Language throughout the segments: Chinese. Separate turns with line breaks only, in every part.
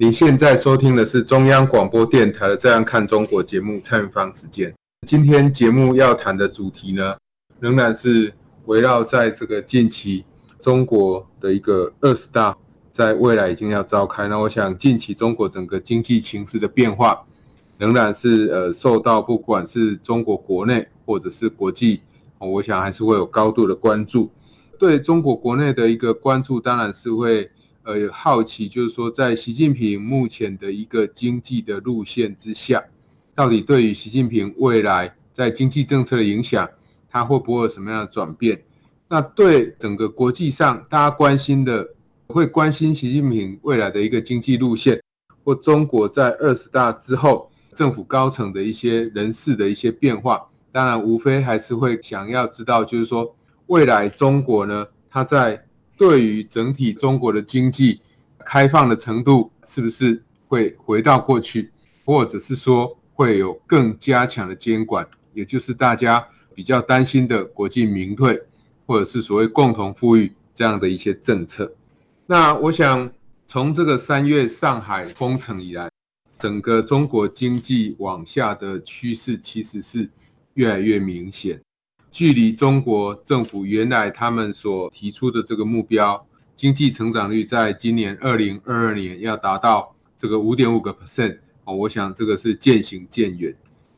您现在收听的是中央广播电台的《这样看中国》节目，蔡明芳时间。今天节目要谈的主题呢，仍然是围绕在这个近期中国的一个二十大，在未来已经要召开。那我想，近期中国整个经济情势的变化，仍然是呃受到不管是中国国内或者是国际，我想还是会有高度的关注。对中国国内的一个关注，当然是会呃好奇，就是说在习近平目前的一个经济的路线之下，到底对于习近平未来在经济政策的影响，它会不会有什么样的转变？那对整个国际上大家关心的，会关心习近平未来的一个经济路线，或中国在二十大之后政府高层的一些人事的一些变化，当然无非还是会想要知道，就是说。未来中国呢，它在对于整体中国的经济开放的程度，是不是会回到过去，或者是说会有更加强的监管，也就是大家比较担心的国进民退，或者是所谓共同富裕这样的一些政策。那我想从这个三月上海封城以来，整个中国经济往下的趋势其实是越来越明显。距离中国政府原来他们所提出的这个目标，经济成长率在今年二零二二年要达到这个五点五个 percent 哦，我想这个是渐行渐远。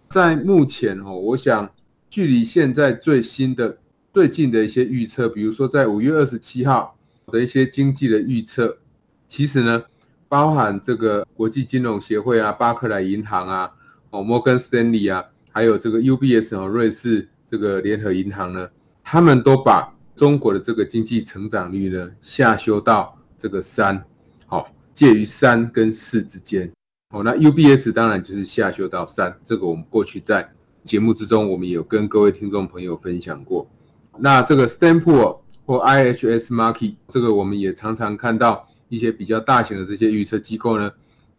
在目前哦，我想距离现在最新的、最近的一些预测，比如说在五月二十七号的一些经济的预测，其实呢，包含这个国际金融协会啊、巴克莱银行啊、哦摩根斯丹利啊，还有这个 UBS 哦，瑞士。这个联合银行呢，他们都把中国的这个经济成长率呢下修到这个三，好，介于三跟四之间。好，那 UBS 当然就是下修到三，这个我们过去在节目之中，我们有跟各位听众朋友分享过。那这个 Stanford 或 IHS Markit，这个我们也常常看到一些比较大型的这些预测机构呢，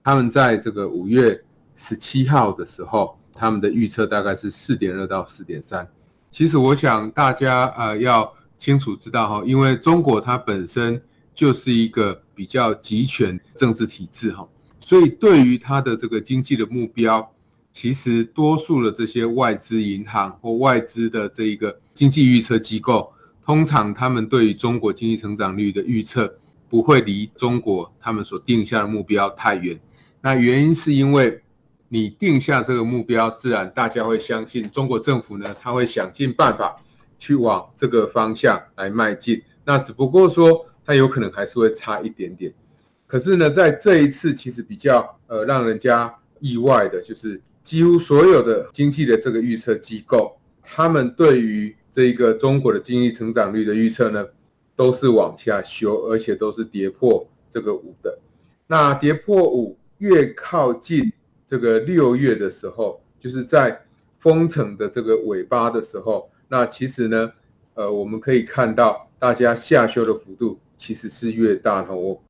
他们在这个五月十七号的时候，他们的预测大概是四点二到四点三。其实我想大家呃要清楚知道哈，因为中国它本身就是一个比较集权政治体制哈，所以对于它的这个经济的目标，其实多数的这些外资银行或外资的这一个经济预测机构，通常他们对于中国经济成长率的预测不会离中国他们所定下的目标太远。那原因是因为。你定下这个目标，自然大家会相信中国政府呢，他会想尽办法去往这个方向来迈进。那只不过说，它有可能还是会差一点点。可是呢，在这一次，其实比较呃让人家意外的就是，几乎所有的经济的这个预测机构，他们对于这个中国的经济成长率的预测呢，都是往下修，而且都是跌破这个五的。那跌破五越靠近。这个六月的时候，就是在封城的这个尾巴的时候，那其实呢，呃，我们可以看到大家下修的幅度其实是越大的。我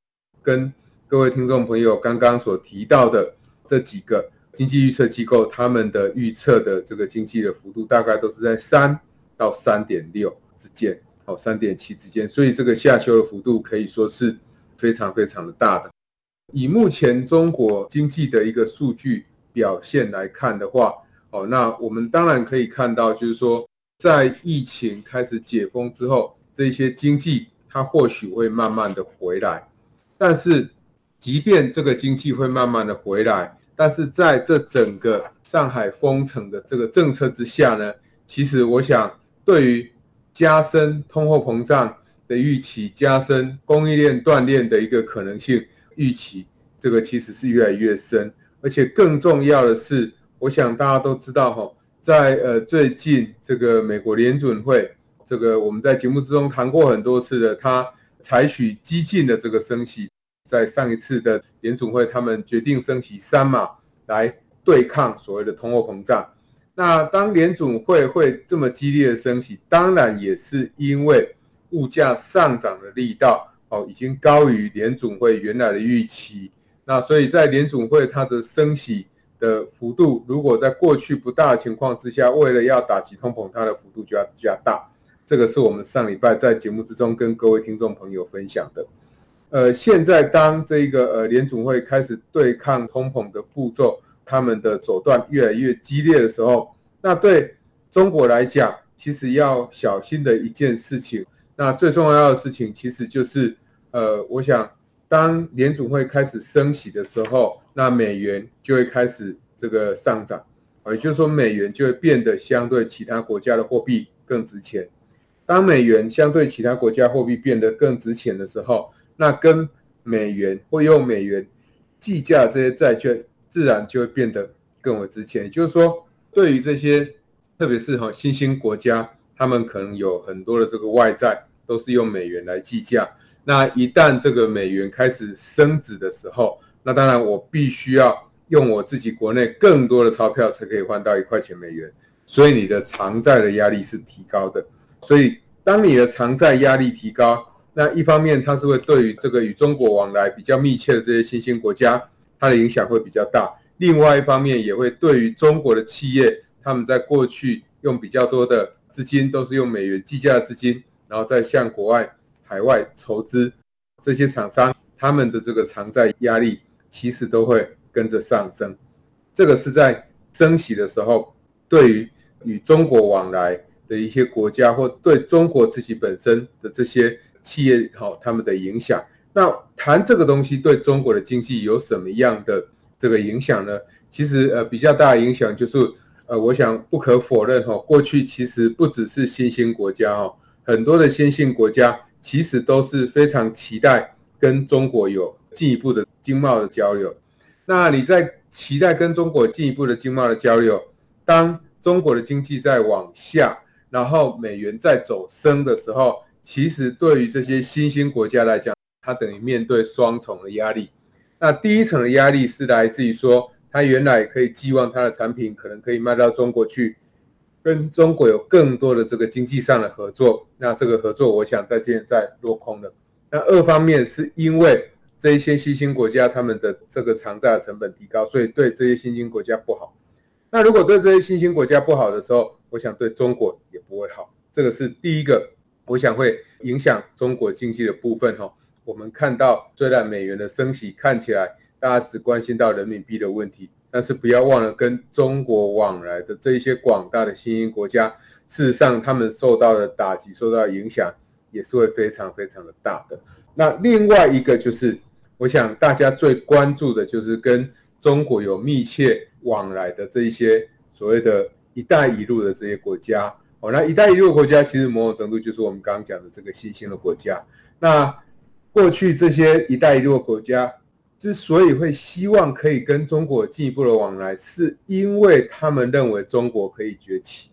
跟各位听众朋友刚刚所提到的这几个经济预测机构，他们的预测的这个经济的幅度大概都是在三到三点六之间，哦，三点七之间，所以这个下修的幅度可以说是非常非常的大的。以目前中国经济的一个数据表现来看的话，哦，那我们当然可以看到，就是说，在疫情开始解封之后，这些经济它或许会慢慢的回来。但是，即便这个经济会慢慢的回来，但是在这整个上海封城的这个政策之下呢，其实我想，对于加深通货膨胀的预期，加深供应链断裂的一个可能性。预期这个其实是越来越深，而且更重要的是，我想大家都知道哈，在呃最近这个美国联准会，这个我们在节目之中谈过很多次的，它采取激进的这个升息，在上一次的联准会，他们决定升息三码来对抗所谓的通货膨胀。那当联准会会这么激烈的升息，当然也是因为物价上涨的力道哦，已经高于联总会原来的预期。那所以在联总会它的升息的幅度，如果在过去不大情况之下，为了要打击通膨，它的幅度就要加大。这个是我们上礼拜在节目之中跟各位听众朋友分享的。呃，现在当这个呃联总会开始对抗通膨的步骤。他们的手段越来越激烈的时候，那对中国来讲，其实要小心的一件事情。那最重要的事情，其实就是，呃，我想，当联储会开始升息的时候，那美元就会开始这个上涨，也就是说，美元就会变得相对其他国家的货币更值钱。当美元相对其他国家货币变得更值钱的时候，那跟美元或用美元计价这些债券。自然就会变得更为值钱。也就是说，对于这些，特别是哈新兴国家，他们可能有很多的这个外债都是用美元来计价。那一旦这个美元开始升值的时候，那当然我必须要用我自己国内更多的钞票才可以换到一块钱美元。所以你的偿债的压力是提高的。所以当你的偿债压力提高，那一方面它是会对于这个与中国往来比较密切的这些新兴国家。它的影响会比较大，另外一方面也会对于中国的企业，他们在过去用比较多的资金，都是用美元计价的资金，然后再向国外海外筹资，这些厂商他们的这个偿债压力其实都会跟着上升。这个是在升息的时候，对于与中国往来的一些国家，或对中国自己本身的这些企业，好，他们的影响。那谈这个东西对中国的经济有什么样的这个影响呢？其实呃比较大的影响就是呃我想不可否认哈，过去其实不只是新兴国家哦，很多的先进国家其实都是非常期待跟中国有进一步的经贸的交流。那你在期待跟中国进一步的经贸的交流，当中国的经济在往下，然后美元在走升的时候，其实对于这些新兴国家来讲，它等于面对双重的压力，那第一层的压力是来自于说，它原来可以寄望它的产品可能可以卖到中国去，跟中国有更多的这个经济上的合作，那这个合作我想在现在落空了。那二方面是因为这一些新兴国家他们的这个偿债成本提高，所以对这些新兴国家不好。那如果对这些新兴国家不好的时候，我想对中国也不会好。这个是第一个，我想会影响中国经济的部分哈。我们看到，虽然美元的升息看起来大家只关心到人民币的问题，但是不要忘了跟中国往来的这一些广大的新兴国家，事实上他们受到的打击、受到影响也是会非常非常的大的。那另外一个就是，我想大家最关注的就是跟中国有密切往来的这一些所谓的一带一路的这些国家。哦，那一带一路国家其实某种程度就是我们刚刚讲的这个新兴的国家。那过去这些“一带一路”国家之所以会希望可以跟中国进一步的往来，是因为他们认为中国可以崛起，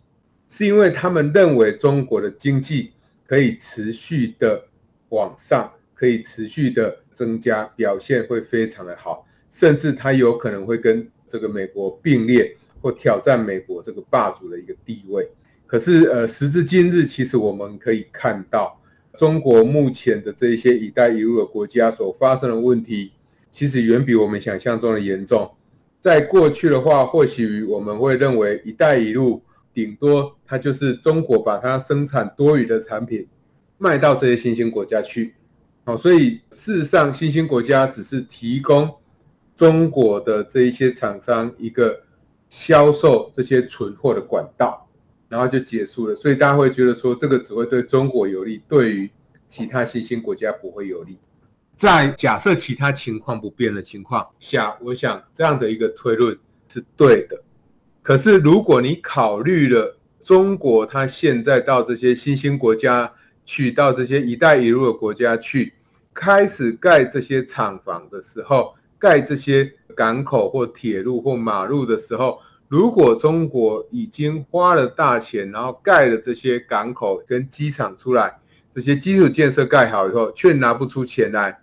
是因为他们认为中国的经济可以持续的往上，可以持续的增加，表现会非常的好，甚至它有可能会跟这个美国并列或挑战美国这个霸主的一个地位。可是，呃，时至今日，其实我们可以看到。中国目前的这一些“一带一路”的国家所发生的问题，其实远比我们想象中的严重。在过去的话，或许我们会认为“一带一路”顶多它就是中国把它生产多余的产品卖到这些新兴国家去。好，所以事实上，新兴国家只是提供中国的这一些厂商一个销售这些存货的管道。然后就结束了，所以大家会觉得说，这个只会对中国有利，对于其他新兴国家不会有利。在假设其他情况不变的情况下，我想这样的一个推论是对的。可是如果你考虑了中国它现在到这些新兴国家去，到这些“一带一路”的国家去，开始盖这些厂房的时候，盖这些港口或铁路或马路的时候。如果中国已经花了大钱，然后盖了这些港口跟机场出来，这些基础建设盖好以后，却拿不出钱来，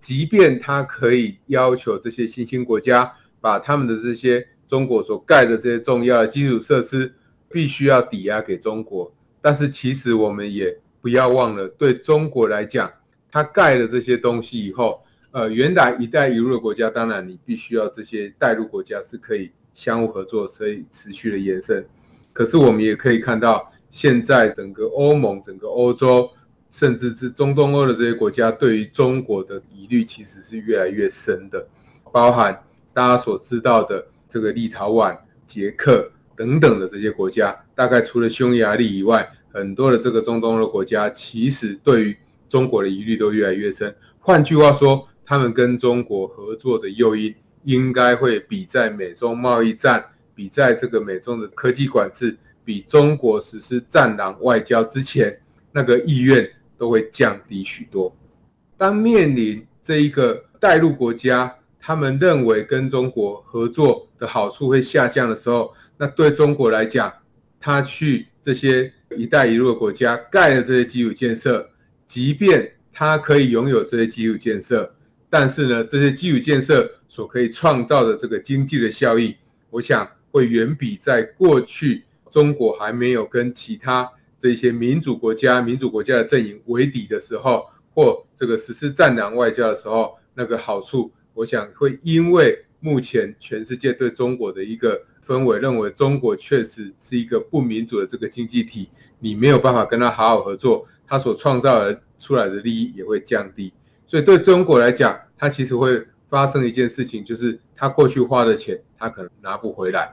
即便他可以要求这些新兴国家把他们的这些中国所盖的这些重要的基础设施必须要抵押给中国，但是其实我们也不要忘了，对中国来讲，他盖了这些东西以后，呃，原来一带一路的国家，当然你必须要这些带路国家是可以相互合作，所以持续的延伸。可是我们也可以看到，现在整个欧盟、整个欧洲，甚至是中东欧的这些国家，对于中国的疑虑其实是越来越深的，包含大家所知道的这个立陶宛、捷克等等的这些国家，大概除了匈牙利以外，很多的这个中东欧的国家，其实对于中国的疑虑都越来越深。换句话说，他们跟中国合作的诱因，应该会比在美中贸易战。比在这个美中的科技管制，比中国实施战狼外交之前，那个意愿都会降低许多。当面临这一个带路国家，他们认为跟中国合作的好处会下降的时候，那对中国来讲，他去这些“一带一路”的国家盖了这些基础建设，即便他可以拥有这些基础建设，但是呢，这些基础建设所可以创造的这个经济的效益，我想。会远比在过去中国还没有跟其他这些民主国家、民主国家的阵营为敌的时候，或这个实施战狼外交的时候，那个好处，我想会因为目前全世界对中国的一个氛围，认为中国确实是一个不民主的这个经济体，你没有办法跟他好好合作，他所创造的出来的利益也会降低。所以对中国来讲，它其实会发生一件事情，就是他过去花的钱，他可能拿不回来。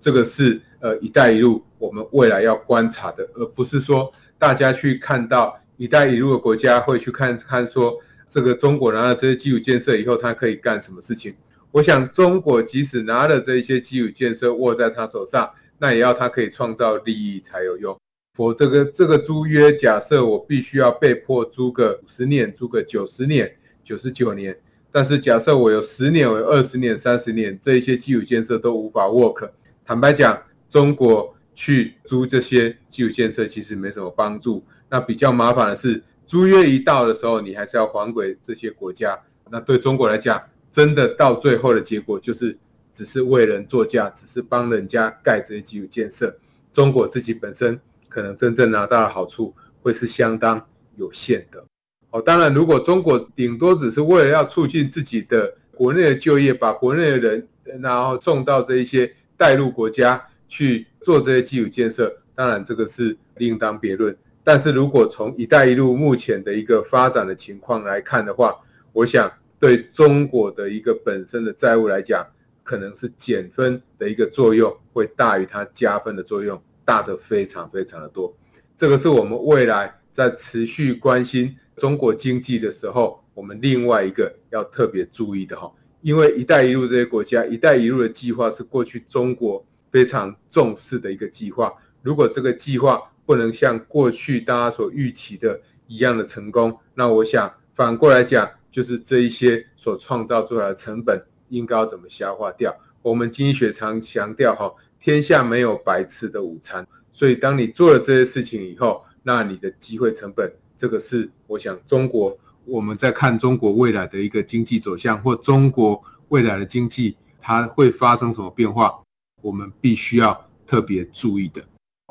这个是呃“一带一路”我们未来要观察的，而不是说大家去看到“一带一路”的国家会去看看说这个中国拿了这些基础建设以后，它可以干什么事情。我想，中国即使拿了这些基础建设握在他手上，那也要他可以创造利益才有用。我这个这个租约，假设我必须要被迫租个五十年，租个九十年、九十九年，但是假设我有十年、我有二十年、三十年，这一些基础建设都无法 work。坦白讲，中国去租这些基础建设其实没什么帮助。那比较麻烦的是，租约一到的时候，你还是要还给这些国家。那对中国来讲，真的到最后的结果就是只是为人作嫁，只是帮人家盖这些基础建设。中国自己本身可能真正拿到的好处会是相当有限的。哦，当然，如果中国顶多只是为了要促进自己的国内的就业，把国内的人然后送到这一些。带入国家去做这些基础建设，当然这个是另当别论。但是如果从“一带一路”目前的一个发展的情况来看的话，我想对中国的一个本身的债务来讲，可能是减分的一个作用会大于它加分的作用，大得非常非常的多。这个是我们未来在持续关心中国经济的时候，我们另外一个要特别注意的哈。因为“一带一路”这些国家，“一带一路”的计划是过去中国非常重视的一个计划。如果这个计划不能像过去大家所预期的一样的成功，那我想反过来讲，就是这一些所创造出来的成本应该要怎么消化掉？我们经济学常强调哈，天下没有白吃的午餐。所以当你做了这些事情以后，那你的机会成本，这个是我想中国。我们在看中国未来的一个经济走向，或中国未来的经济它会发生什么变化，我们必须要特别注意的。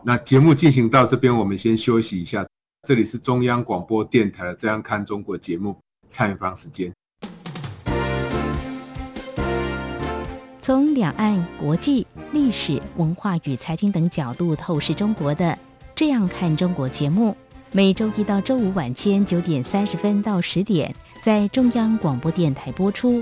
那节目进行到这边，我们先休息一下。这里是中央广播电台的《这样看中国》节目，蔡明芳时间。
从两岸、国际、历史、文化与财经等角度透视中国的《这样看中国》节目。每周一到周五晚间九点三十分到十点，在中央广播电台播出。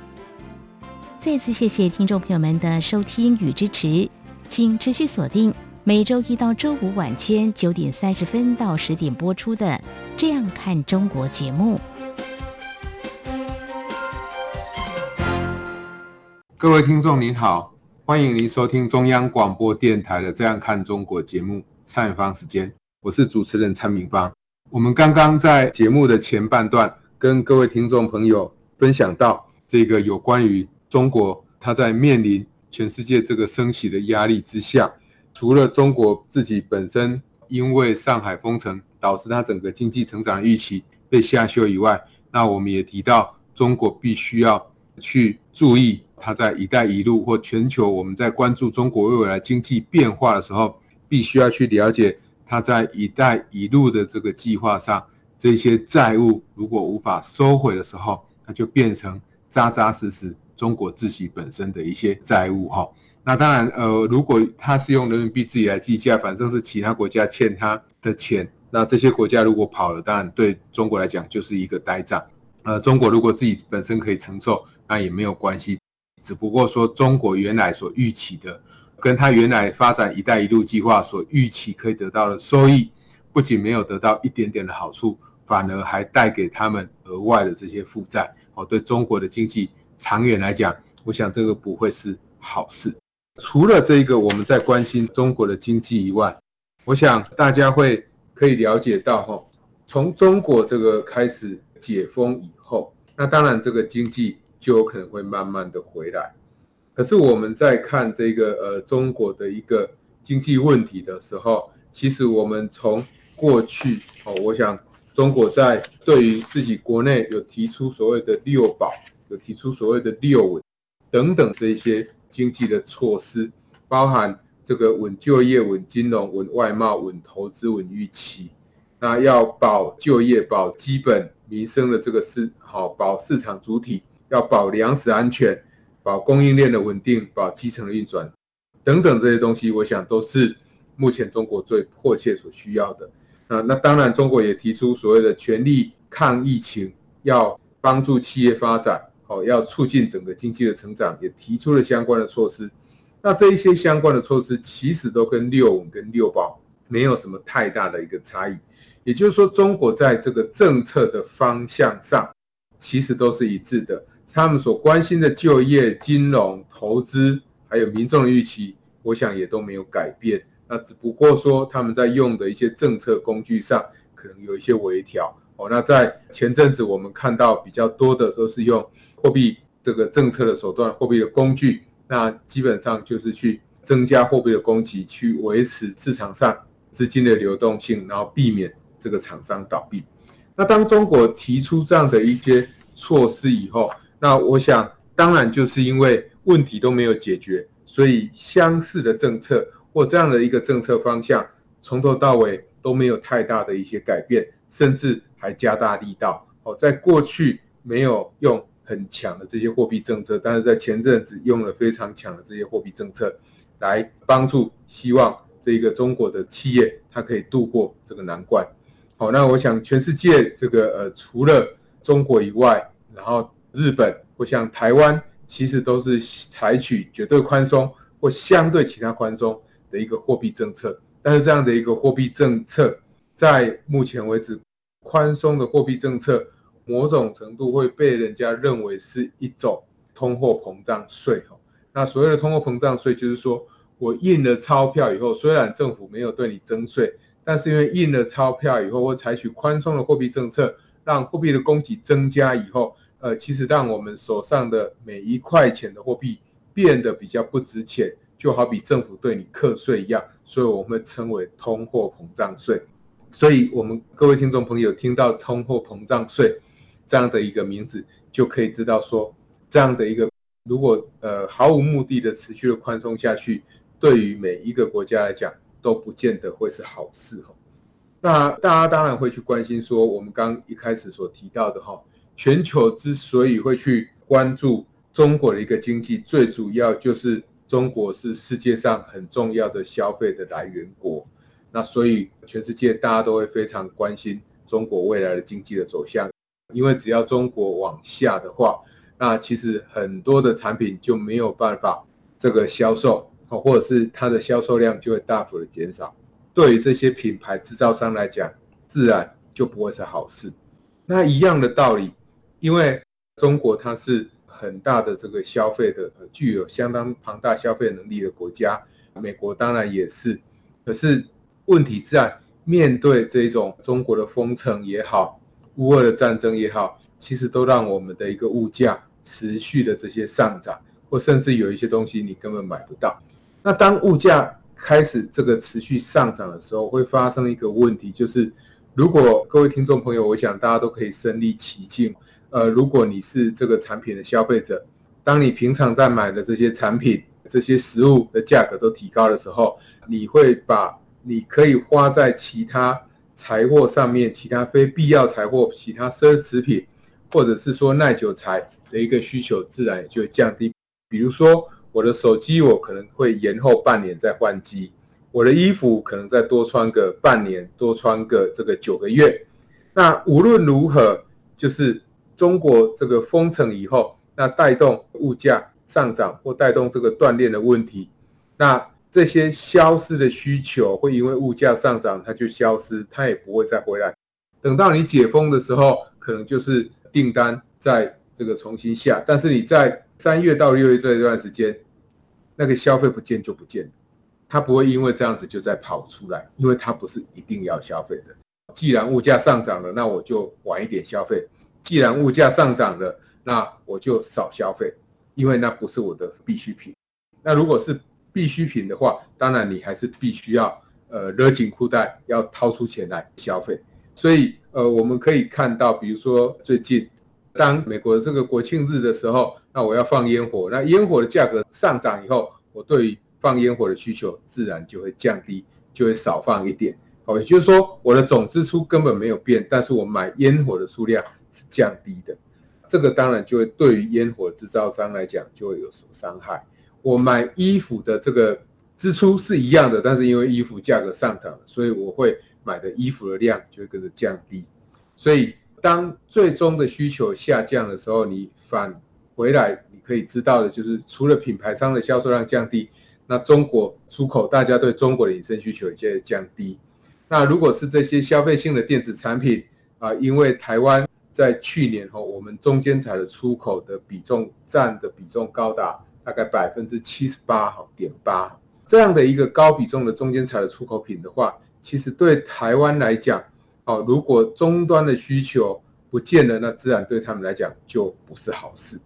再次谢谢听众朋友们的收听与支持，请持续锁定每周一到周五晚间九点三十分到十点播出的《这样看中国》节目。
各位听众您好，欢迎您收听中央广播电台的《这样看中国》节目，蔡明芳时间，我是主持人蔡明芳。我们刚刚在节目的前半段跟各位听众朋友分享到这个有关于中国，它在面临全世界这个升息的压力之下，除了中国自己本身因为上海封城导致它整个经济成长预期被下修以外，那我们也提到中国必须要去注意。它在“一带一路”或全球，我们在关注中国未来经济变化的时候，必须要去了解它在“一带一路”的这个计划上，这些债务如果无法收回的时候，那就变成扎扎实实中国自己本身的一些债务哈。那当然，呃，如果它是用人民币自己来计价，反正是其他国家欠它的钱，那这些国家如果跑了，当然对中国来讲就是一个呆账。呃，中国如果自己本身可以承受，那也没有关系。只不过说，中国原来所预期的，跟他原来发展“一带一路”计划所预期可以得到的收益，不仅没有得到一点点的好处，反而还带给他们额外的这些负债。哦，对中国的经济长远来讲，我想这个不会是好事。除了这个我们在关心中国的经济以外，我想大家会可以了解到，哈，从中国这个开始解封以后，那当然这个经济。就有可能会慢慢的回来，可是我们在看这个呃中国的一个经济问题的时候，其实我们从过去哦，我想中国在对于自己国内有提出所谓的六保，提出所谓的六稳等等这些经济的措施，包含这个稳就业、稳金融、稳外贸、稳投资、稳预期，那要保就业、保基本民生的这个市好，保市场主体。要保粮食安全，保供应链的稳定，保基层的运转，等等这些东西，我想都是目前中国最迫切所需要的。啊，那当然，中国也提出所谓的全力抗疫情，要帮助企业发展，哦，要促进整个经济的成长，也提出了相关的措施。那这一些相关的措施，其实都跟六稳跟六保没有什么太大的一个差异。也就是说，中国在这个政策的方向上，其实都是一致的。他们所关心的就业、金融、投资，还有民众的预期，我想也都没有改变。那只不过说他们在用的一些政策工具上，可能有一些微调。哦，那在前阵子我们看到比较多的都是用货币这个政策的手段、货币的工具，那基本上就是去增加货币的供给，去维持市场上资金的流动性，然后避免这个厂商倒闭。那当中国提出这样的一些措施以后，那我想，当然就是因为问题都没有解决，所以相似的政策或这样的一个政策方向，从头到尾都没有太大的一些改变，甚至还加大力道。哦，在过去没有用很强的这些货币政策，但是在前阵子用了非常强的这些货币政策，来帮助希望这个中国的企业它可以度过这个难关。好，那我想全世界这个呃除了中国以外，然后。日本或像台湾，其实都是采取绝对宽松或相对其他宽松的一个货币政策。但是这样的一个货币政策，在目前为止，宽松的货币政策，某种程度会被人家认为是一种通货膨胀税。那所谓的通货膨胀税，就是说我印了钞票以后，虽然政府没有对你征税，但是因为印了钞票以后，或采取宽松的货币政策，让货币的供给增加以后。呃，其实让我们手上的每一块钱的货币变得比较不值钱，就好比政府对你课税一样，所以我们会称为通货膨胀税。所以，我们各位听众朋友听到通货膨胀税这样的一个名字，就可以知道说，这样的一个如果呃毫无目的的持续的宽松下去，对于每一个国家来讲都不见得会是好事哦。那大家当然会去关心说，我们刚一开始所提到的哈。全球之所以会去关注中国的一个经济，最主要就是中国是世界上很重要的消费的来源国。那所以全世界大家都会非常关心中国未来的经济的走向，因为只要中国往下的话，那其实很多的产品就没有办法这个销售，或者是它的销售量就会大幅的减少。对于这些品牌制造商来讲，自然就不会是好事。那一样的道理。因为中国它是很大的这个消费的，具有相当庞大消费能力的国家，美国当然也是。可是问题在面对这种中国的封城也好，乌俄的战争也好，其实都让我们的一个物价持续的这些上涨，或甚至有一些东西你根本买不到。那当物价开始这个持续上涨的时候，会发生一个问题，就是如果各位听众朋友，我想大家都可以身历其境。呃，如果你是这个产品的消费者，当你平常在买的这些产品、这些食物的价格都提高的时候，你会把你可以花在其他财货上面、其他非必要财货、其他奢侈品，或者是说耐久财的一个需求，自然也就会降低。比如说。我的手机我可能会延后半年再换机，我的衣服可能再多穿个半年，多穿个这个九个月。那无论如何，就是中国这个封城以后，那带动物价上涨或带动这个断链的问题，那这些消失的需求会因为物价上涨它就消失，它也不会再回来。等到你解封的时候，可能就是订单在这个重新下，但是你在。三月到六月这一段时间，那个消费不见就不见，它不会因为这样子就再跑出来，因为它不是一定要消费的。既然物价上涨了，那我就晚一点消费；既然物价上涨了，那我就少消费，因为那不是我的必需品。那如果是必需品的话，当然你还是必须要呃勒紧裤带，要掏出钱来消费。所以呃，我们可以看到，比如说最近。当美国这个国庆日的时候，那我要放烟火，那烟火的价格上涨以后，我对于放烟火的需求自然就会降低，就会少放一点。好，也就是说，我的总支出根本没有变，但是我买烟火的数量是降低的。这个当然就会对于烟火制造商来讲就会有所伤害。我买衣服的这个支出是一样的，但是因为衣服价格上涨，所以我会买的衣服的量就会跟着降低。所以。当最终的需求下降的时候，你返回来，你可以知道的就是，除了品牌商的销售量降低，那中国出口大家对中国的隐身需求也在降低。那如果是这些消费性的电子产品啊，因为台湾在去年后，我们中间材的出口的比重占的比重高达大概百分之七十八点八，这样的一个高比重的中间材的出口品的话，其实对台湾来讲。好，如果终端的需求不见了，那自然对他们来讲就不是好事。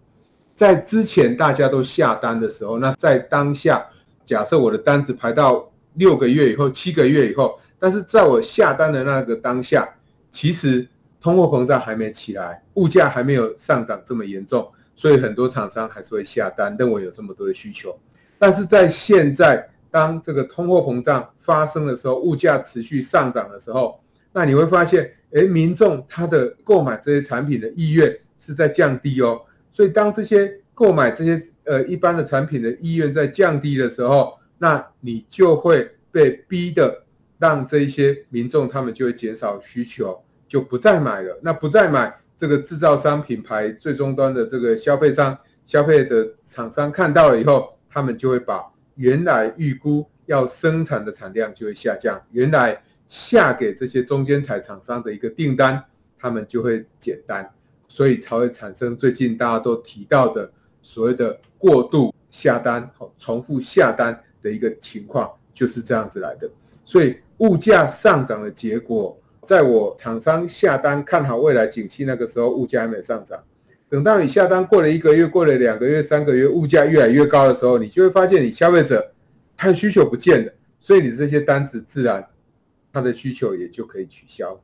在之前大家都下单的时候，那在当下，假设我的单子排到六个月以后、七个月以后，但是在我下单的那个当下，其实通货膨胀还没起来，物价还没有上涨这么严重，所以很多厂商还是会下单，认为有这么多的需求。但是在现在，当这个通货膨胀发生的时候，物价持续上涨的时候，那你会发现，哎，民众他的购买这些产品的意愿是在降低哦。所以当这些购买这些呃一般的产品的意愿在降低的时候，那你就会被逼的让这一些民众他们就会减少需求，就不再买了。那不再买，这个制造商品牌最终端的这个消费商、消费的厂商看到了以后，他们就会把原来预估要生产的产量就会下降，原来。下给这些中间材厂商的一个订单，他们就会减单，所以才会产生最近大家都提到的所谓的过度下单、重复下单的一个情况，就是这样子来的。所以物价上涨的结果，在我厂商下单看好未来景气那个时候，物价还没上涨。等到你下单过了一个月、过了两个月、三个月，物价越来越高的时候，你就会发现你消费者他的需求不见了，所以你这些单子自然。他的需求也就可以取消，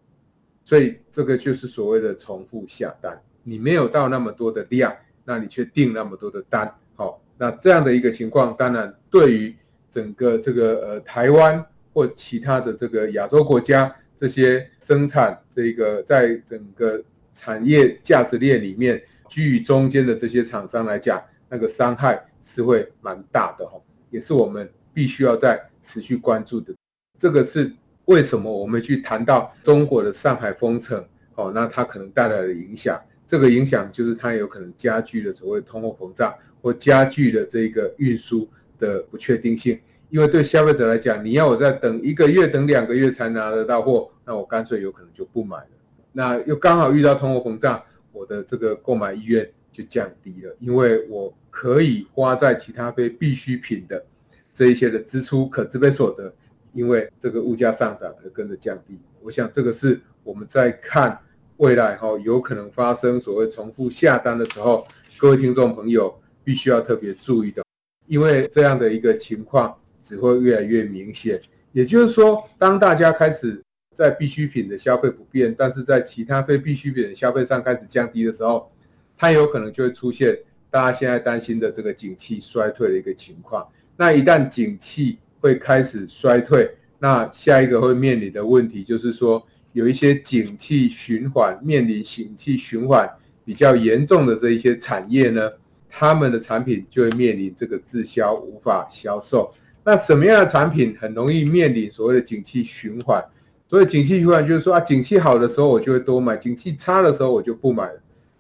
所以这个就是所谓的重复下单。你没有到那么多的量，那你却订那么多的单，好，那这样的一个情况，当然对于整个这个呃台湾或其他的这个亚洲国家这些生产这个在整个产业价值链里面居于中间的这些厂商来讲，那个伤害是会蛮大的哈，也是我们必须要再持续关注的。这个是。为什么我们去谈到中国的上海封城？哦，那它可能带来的影响，这个影响就是它有可能加剧了所谓通货膨胀，或加剧了这个运输的不确定性。因为对消费者来讲，你要我再等一个月、等两个月才拿得到货，那我干脆有可能就不买了。那又刚好遇到通货膨胀，我的这个购买意愿就降低了，因为我可以花在其他非必需品的这一些的支出，可支配所得，因为这个物价上涨而跟着降低。我想这个是我们在看未来哈有可能发生所谓重复下单的时候，各位听众朋友必须要特别注意的，因为这样的一个情况只会越来越明显。也就是说，当大家开始在必需品的消费不变，但是在其他非必需品的消费上开始降低的时候，它有可能就会出现大家现在担心的这个景气衰退的一个情况。那一旦景气会开始衰退，那下一个会面临的问题就是说，有一些景气循环面临景气循环比较严重的这一些产业呢，他们的产品就会面临这个滞销无法销售。那什么样的产品很容易面临所谓的景气循环？所谓景气循环就是说啊，景气好的时候我就会多买，景气差的时候我就不买。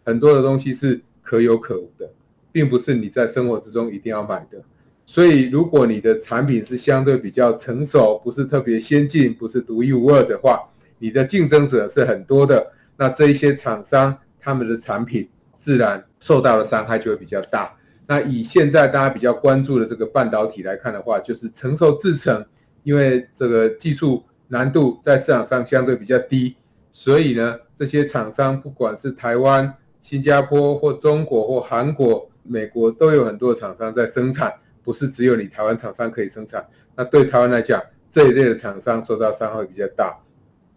很多的东西是可有可无的，并不是你在生活之中一定要买的。所以，如果你的产品是相对比较成熟，不是特别先进，不是独一无二的话，你的竞争者是很多的。那这一些厂商他们的产品自然受到的伤害就会比较大。那以现在大家比较关注的这个半导体来看的话，就是成熟制程，因为这个技术难度在市场上相对比较低，所以呢，这些厂商不管是台湾、新加坡或中国或韩国、美国，都有很多厂商在生产，不是只有你台湾厂商可以生产。那对台湾来讲，这一类的厂商受到伤害比较大。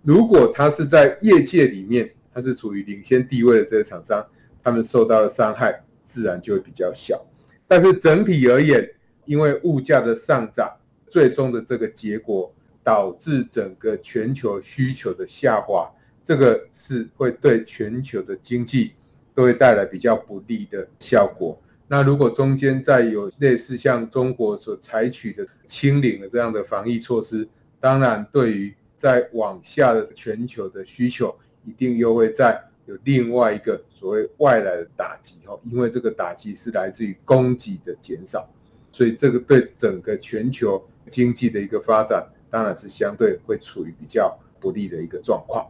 如果它是在业界里面，它是处于领先地位的这些厂商，他们受到的伤害。自然就会比较小，但是整体而言，因为物价的上涨，最终的这个结果导致整个全球需求的下滑，这个是会对全球的经济都会带来比较不利的效果。那如果中间再有类似像中国所采取的清零的这样的防疫措施，当然对于在往下的全球的需求，一定又会在。有另外一个所谓外来的打击哈，因为这个打击是来自于供给的减少，所以这个对整个全球经济的一个发展，当然是相对会处于比较不利的一个状况。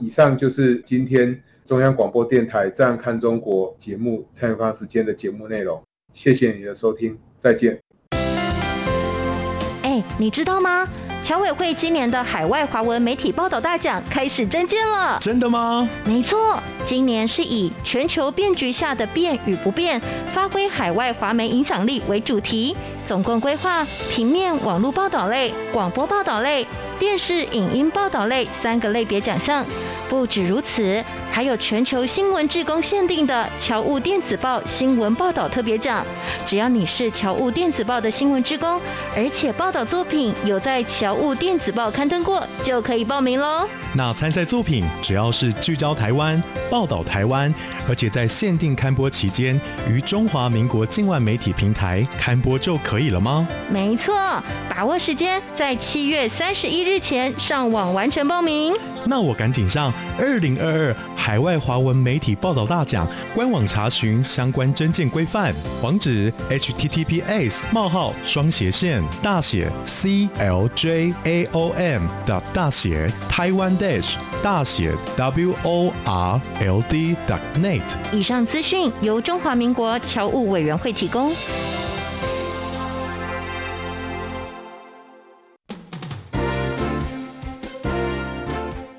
以上就是今天中央广播电台《这样看中国》节目蔡明芳时间的节目内容，谢谢你的收听，再见。
哎，你知道吗？侨委会今年的海外华文媒体报道大奖开始征件了，
真的吗？
没错，今年是以全球变局下的变与不变，发挥海外华媒影响力为主题，总共规划平面、网络报道类、广播报道类、电视影音报道类三个类别奖项。不止如此，还有全球新闻志工限定的侨务电子报新闻报道特别奖。只要你是侨务电子报的新闻志工，而且报道作品有在侨务电子报刊登过，就可以报名喽。
那参赛作品只要是聚焦台湾、报道台湾，而且在限定刊播期间于中华民国境外媒体平台刊播就可了吗？
没错，把握时间，在七月三十一日前上网完成报名。
那我赶紧上。二零二二海外华文媒体报道大奖官网查询相关征件规范，网址：https: 冒号双斜线大写 cljaom 大写 taiwan dash 大写 world net。
以上资讯由中华民国侨务委员会提供。